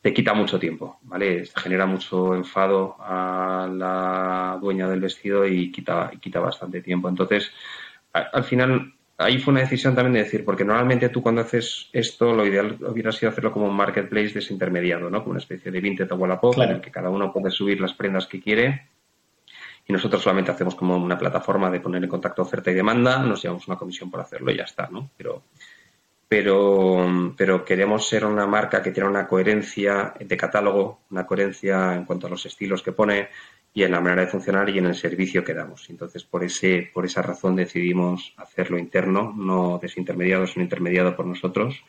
te quita mucho tiempo, ¿vale? Genera mucho enfado a la dueña del vestido y quita, quita bastante tiempo. Entonces, al final, ahí fue una decisión también de decir, porque normalmente tú cuando haces esto, lo ideal hubiera sido hacerlo como un marketplace desintermediado, ¿no? Como una especie de Vinted o Wallapop, en el que cada uno puede subir las prendas que quiere y nosotros solamente hacemos como una plataforma de poner en contacto oferta y demanda, nos llevamos una comisión por hacerlo y ya está, ¿no? Pero pero, queremos ser una marca que tiene una coherencia de catálogo, una coherencia en cuanto a los estilos que pone y en la manera de funcionar y en el servicio que damos. Entonces, por, ese, por esa razón decidimos hacerlo interno, no desintermediado, sino intermediado por nosotros.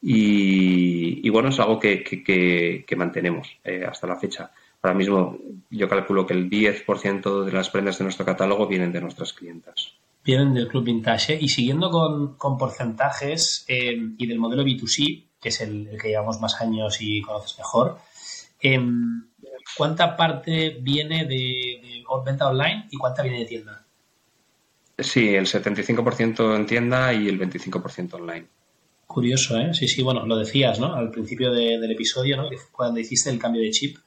Y, bueno, es algo que, que, mantenemos eh, hasta la fecha. Ahora mismo yo calculo que el 10% de las prendas de nuestro catálogo vienen de nuestras clientas vienen del Club Vintage. Y siguiendo con, porcentajes eh, y del modelo B2C, que es el, que llevamos más años y conoces mejor, em, ¿cuánta parte viene de, venta online y cuánta viene de tienda? Sí, el 75% en tienda y el 25% online. Curioso, ¿eh? Sí, sí, bueno, lo decías, ¿no? Al principio del episodio, ¿no? Cuando hiciste el cambio de chip,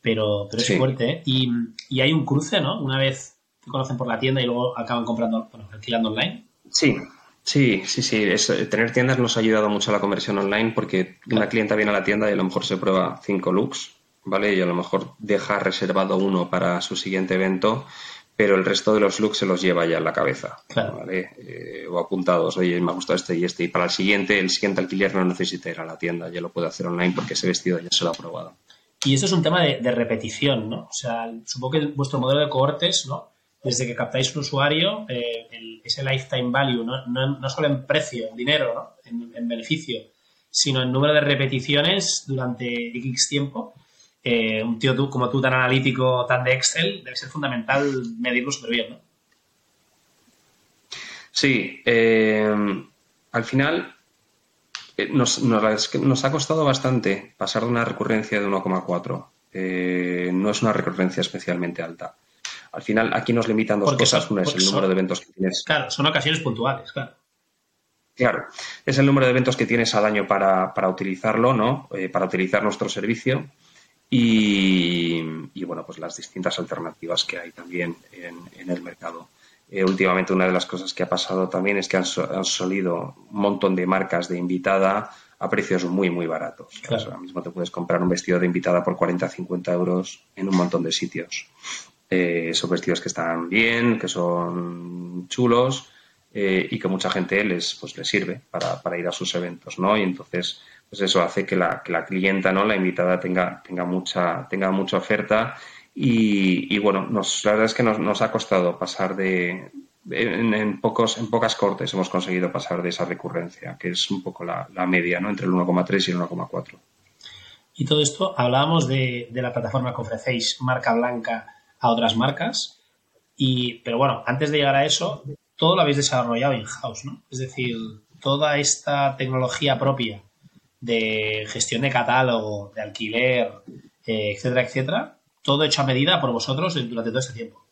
pero, pero es fuerte, ¿eh? Y, y hay un cruce, ¿no? Una vez te conocen por la tienda y luego acaban comprando, bueno, alquilando online? Sí, sí, sí, sí. Eh, tener tiendas nos ha ayudado mucho a la conversión online porque una clienta viene a la tienda y a lo mejor se prueba cinco looks, ¿vale? Y a lo mejor deja reservado uno para su siguiente evento, pero el resto de los looks se los lleva ya en la cabeza, ¿vale? Eh, o apuntados, oye, me ha gustado este y este. Y para el siguiente, el siguiente alquiler no necesita ir a la tienda, ya lo puede hacer online porque ese vestido ya se lo ha probado. Y esto es un tema de, de repetición, ¿no? O sea, supongo que vuestro modelo de cohortes, ¿no? Desde que captáis un usuario, eh, ese lifetime value, no, no, solo en precio, en dinero, en, beneficio, sino en número de repeticiones durante X tiempo, eh, un tío tú, como tú tan analítico, tan de Excel, debe ser fundamental medirlo súper bien, ¿no? Sí, eh, al final nos, nos, ha costado bastante pasar de una recurrencia de 1,4. Eh, no es una recurrencia especialmente alta. Al final, aquí nos limitan dos cosas. Una es el número de eventos que tienes. Claro, son ocasiones puntuales, claro. Claro, es el número de eventos que tienes al año para, utilizarlo, ¿no? Eh, para utilizar nuestro servicio. Y, bueno, pues las distintas alternativas que hay también en el mercado. Eh, últimamente una de las cosas que ha pasado también es que han, salido un montón de marcas de invitada a precios muy, muy baratos. ahora mismo te puedes comprar un vestido de invitada por 40, 50 euros en un montón de sitios. Eh, son vestidos que están bien, que son chulos eh, y que mucha gente les, pues, les sirve para, para, ir a sus eventos, ¿no? Y entonces, pues eso hace que la, que la clienta, ¿no? La invitada tenga, tenga, mucha, tenga mucha oferta y, bueno, nos, la verdad es que nos, ha costado pasar de, en, pocos, en pocas cortes hemos conseguido pasar de esa recurrencia, que es un poco la, media, ¿no? Entre el 1,3 y el 1,4. Y todo esto, hablábamos de, la plataforma que ofrecéis, marca blanca, a otras marcas. Y, pero bueno, antes de llegar a eso, todo lo habéis desarrollado in-house, ¿no? Es decir, toda esta tecnología propia de gestión de catálogo, de alquiler, eh, etcétera, etcétera, todo hecho a medida por vosotros durante todo este tiempo.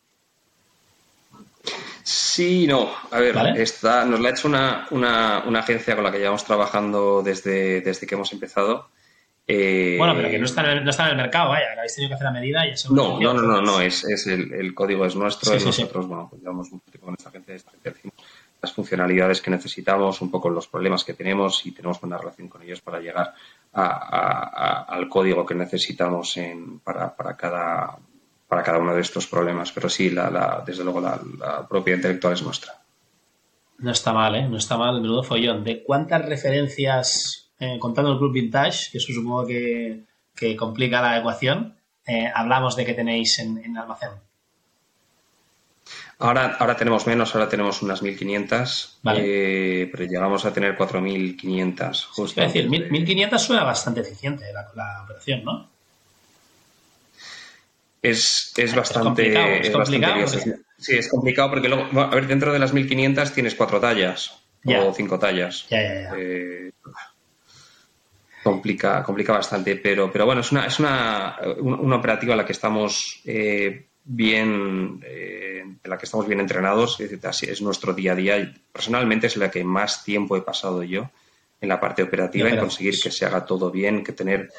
Sí, no. A ver, nos la ha hecho una, una, agencia con la que llevamos trabajando desde, desde que hemos empezado. Eh, bueno, pero que no está, en el, no está en el mercado, vaya, habéis tenido que hacer a medida y eso. No, no, no, no, no, es, es el, el, código es nuestro y nosotros, bueno, pues llevamos mucho tiempo con esta agencia, esta agencia las funcionalidades que necesitamos, un poco los problemas que tenemos y tenemos buena relación con ellos para llegar al código que necesitamos para, cada, para cada uno de estos problemas. Pero sí, la, desde luego la, propiedad intelectual es nuestra. No está mal, ¿eh? No está mal, menudo follón. ¿De cuántas referencias, eh, contando el Club Vintage, que eso supongo que, complica la ecuación, eh, hablamos de que tenéis en, en almacén? Ahora, ahora tenemos menos, ahora tenemos unas 1.500, eh, pero llegamos a tener 4.500. Justo es decir, 1.500 suena bastante eficiente la, operación, ¿no? Es, es bastante. Es complicado. Sí, es complicado porque luego, a ver, dentro de las 1.500 tienes cuatro tallas o cinco tallas. Ya, ya, ya. Eh, complica, complica bastante, pero, pero bueno, es una, es una, una operativa a la que estamos eh, bien, eh, en la que estamos bien entrenados, es, es nuestro día a día personalmente es la que más tiempo he pasado yo en la parte operativa, en conseguir que se haga todo bien, que tener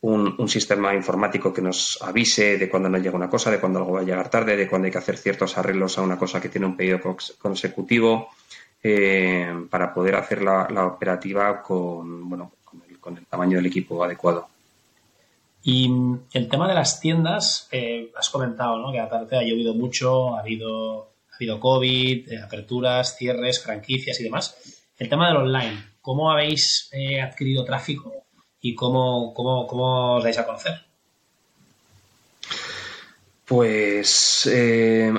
un, sistema informático que nos avise de cuando no llega una cosa, de cuando algo va a llegar tarde, de cuando hay que hacer ciertos arreglos a una cosa que tiene un pedido consecutivo, eh, para poder hacer la, operativa con, bueno, tamaño del equipo adecuado. Y el tema de las tiendas, eh, has comentado ¿no? que aparte ha llovido mucho, ha habido, ha habido COVID, eh, aperturas, cierres, franquicias y demás. El tema del online, ¿cómo habéis eh, adquirido tráfico y cómo, cómo, cómo os dais a conocer? Pues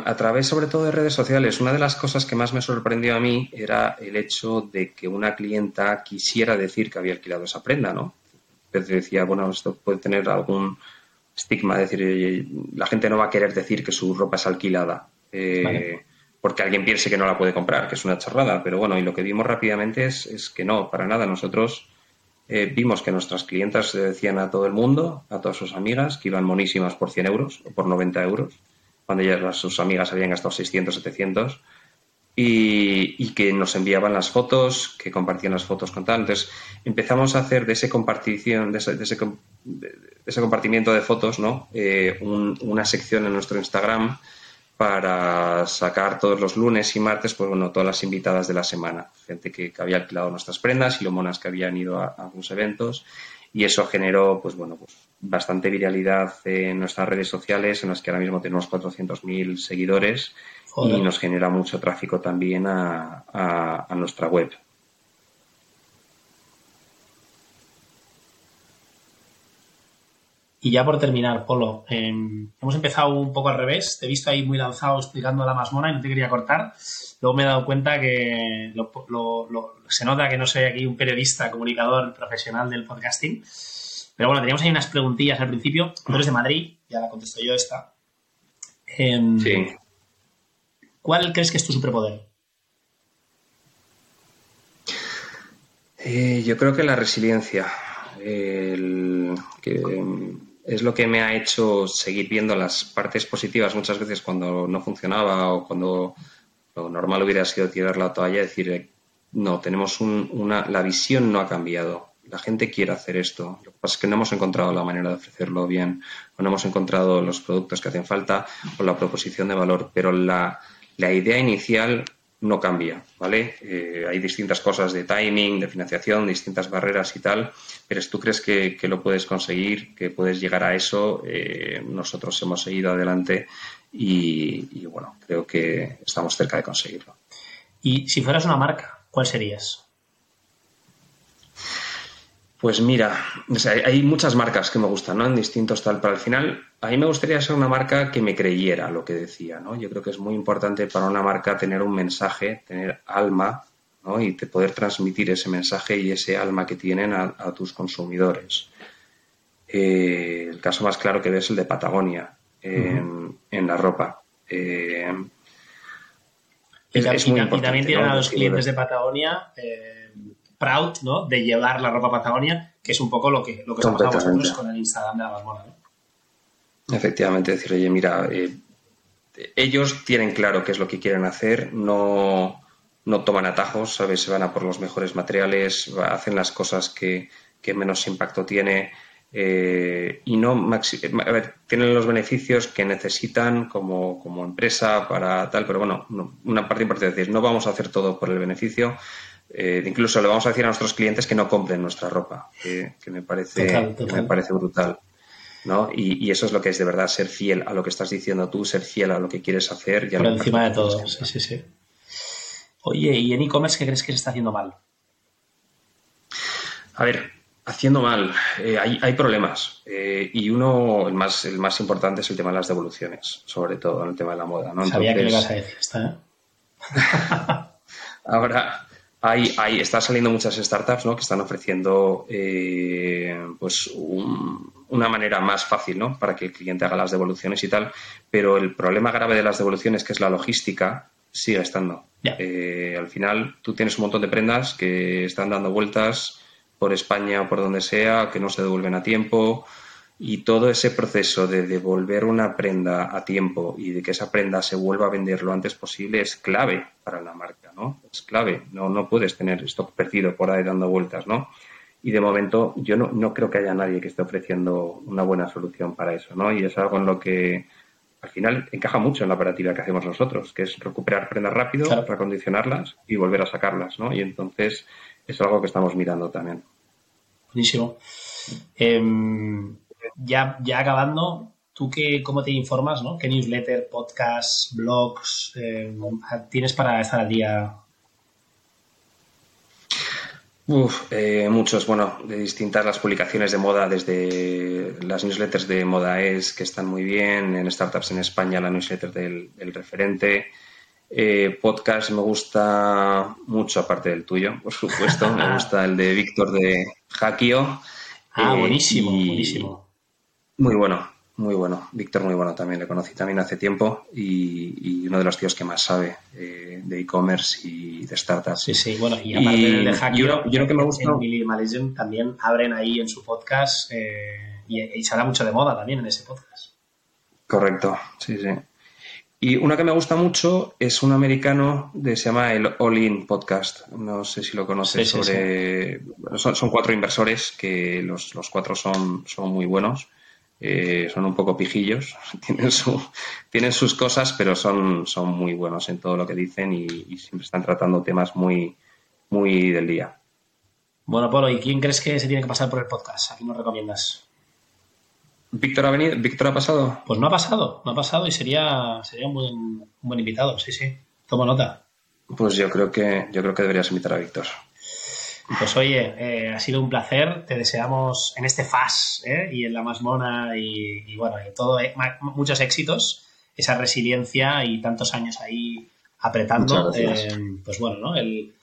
a través sobre todo de redes sociales. Una de las cosas que más me sorprendió a mí era el hecho de que una clienta quisiera decir que había alquilado esa prenda, ¿no? Decía, bueno, esto puede tener algún estigma, es decir, la gente no va a querer decir que su ropa es alquilada. Eh, porque alguien piense que no la puede comprar, que es una chorrada. Pero bueno, y lo que vimos rápidamente es, que no, para nada. Nosotros eh, vimos que nuestras clientas decían a todo el mundo, a todas sus amigas, que iban monísimas por 100 euros o por 90 euros, cuando ellas, sus amigas habían gastado 600, 700 y, que nos enviaban las fotos, que compartían las fotos con tal. Entonces empezamos a hacer de ese compartición, de ese, de ese, compartimiento de fotos, ¿no? Eh, una sección en nuestro Instagram para sacar todos los lunes y martes, pues bueno, todas las invitadas de la semana, gente que, había alquilado nuestras prendas y lo monas que habían ido a, algunos eventos y eso generó, pues bueno, pues bastante viralidad en nuestras redes sociales, en las que ahora mismo tenemos 400.000 seguidores y nos genera mucho tráfico también a, nuestra web. Y ya por terminar, Polo, em, hemos empezado un poco al revés. Te he visto ahí muy lanzado explicando la masmona y no te quería cortar. Luego me he dado cuenta que se nota que no soy aquí un periodista, comunicador profesional del podcasting. Pero bueno, teníamos ahí unas preguntillas al principio. Tú eres de Madrid, ya la contesto yo esta. Em, sí. ¿Cuál crees que es tu superpoder? Eh, yo creo que la resiliencia. Que, es lo que me ha hecho seguir viendo las partes positivas muchas veces cuando no funcionaba o cuando lo normal hubiera sido tirar la toalla y decir, no, tenemos una, la visión no ha cambiado. La gente quiere hacer esto. Lo que pasa es que no hemos encontrado la manera de ofrecerlo bien, o no hemos encontrado los productos que hacen falta o la proposición de valor, pero la, la idea inicial no cambia, ¿vale? Eh, hay distintas cosas de timing, de financiación, distintas barreras y tal, pero si tú crees que, lo puedes conseguir, que puedes llegar a eso, eh, nosotros hemos seguido adelante y, bueno, creo que estamos cerca de conseguirlo. Y si fueras una marca, ¿cuál serías? Pues mira, hay muchas marcas que me gustan, ¿no? En distintos tal, pero al final a mí me gustaría ser una marca que me creyera lo que decía, ¿no? Yo creo que es muy importante para una marca tener un mensaje, tener alma, ¿no? Y poder transmitir ese mensaje y ese alma que tienen a, tus consumidores. Eh, el caso más claro que ves es el de Patagonia en, la ropa. Eh, y, también tienen a los clientes de Patagonia. Eh, proud, ¿no? De llevar la ropa Patagonia, que es un poco lo que, lo que estamos nosotros con el Instagram de la Balmona, ¿no? Efectivamente, decir, oye, mira, eh, ellos tienen claro qué es lo que quieren hacer, no, no toman atajos, ¿sabes? Se van a por los mejores materiales, hacen las cosas que, menos impacto tiene. Eh, y no a ver, tienen los beneficios que necesitan como, como empresa para tal, pero bueno, una parte importante es decir, no vamos a hacer todo por el beneficio, eh, incluso le vamos a decir a nuestros clientes que no compren nuestra ropa, que, me, parece, me parece brutal. ¿no? Y, eso es lo que es de verdad ser fiel a lo que estás diciendo tú, ser fiel a lo que quieres hacer. Por encima de todo, sí, sí, sí. Oye, ¿y en e-commerce qué crees que se está haciendo mal? A ver, haciendo mal, eh, hay, problemas. Eh, y uno, el más, el más importante es el tema de las devoluciones, sobre todo en el tema de la moda. ¿no? Sabía que le ibas a decir esta, *laughs* Ahora, hay, hay, está saliendo muchas startups ¿no? que están ofreciendo eh, pues una manera más fácil ¿no? para que el cliente haga las devoluciones y tal, pero el problema grave de las devoluciones, que es la logística, sigue estando. Eh, al final, tú tienes un montón de prendas que están dando vueltas por España o por donde sea, que no se devuelven a tiempo, y todo ese proceso de devolver una prenda a tiempo y de que esa prenda se vuelva a vender lo antes posible es clave para la marca, ¿no? Es clave. No, no puedes tener stock perdido por ahí dando vueltas, ¿no? Y de momento yo no, no creo que haya nadie que esté ofreciendo una buena solución para eso, ¿no? Y es algo en lo que al final encaja mucho en la operativa que hacemos nosotros, que es recuperar prendas rápido, recondicionarlas y volver a sacarlas, ¿no? Y entonces es algo que estamos mirando también. Buenísimo. Em, ya, ya acabando, ¿tú qué, cómo te informas? ¿no? ¿Qué newsletter, podcast, blogs eh, tienes para estar al día? Uf, eh, muchos, bueno, de distintas las publicaciones de moda, desde las newsletters de Moda Es, que están muy bien, en Startups en España, la newsletter del, referente. Eh, podcast me gusta mucho, aparte del tuyo, por supuesto. *laughs* me gusta el de Víctor de Hackio. Ah, buenísimo, buenísimo. Muy bueno, muy bueno. Víctor, muy bueno también. Le conocí también hace tiempo y, uno de los tíos que más sabe eh, de e-commerce y de startups. Sí, sí, bueno, y aparte de Hack, yo, yo, que me gusta. En también abren ahí en su podcast eh, y, se habla mucho de moda también en ese podcast. Correcto, sí, sí. Y una que me gusta mucho es un americano que se llama el All In Podcast. No sé si lo conoces. sobre... Son, cuatro inversores que los, los cuatro son, son muy buenos eh, son un poco pijillos, *laughs* tienen, su, tienen sus cosas, pero son, son muy buenos en todo lo que dicen y, siempre están tratando temas muy, muy del día. Bueno, Polo, ¿y quién crees que se tiene que pasar por el podcast? ¿A quién nos recomiendas? ¿Víctor ha venido? ¿Víctor ha pasado? Pues no ha pasado, no ha pasado y sería, sería un, buen, un buen invitado, sí, sí. Tomo nota. Pues yo creo que yo creo que deberías invitar a Víctor. Pues oye, eh, ha sido un placer. Te deseamos en este FAS ¿eh? y en la más mona y, bueno, y todo, eh, muchos éxitos, esa resiliencia y tantos años ahí apretando. pues bueno, ¿no? El,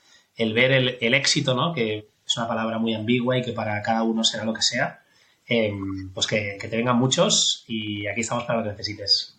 ver el, éxito, ¿no? Que es una palabra muy ambigua y que para cada uno será lo que sea. pues que, que te vengan muchos y aquí estamos para lo que necesites.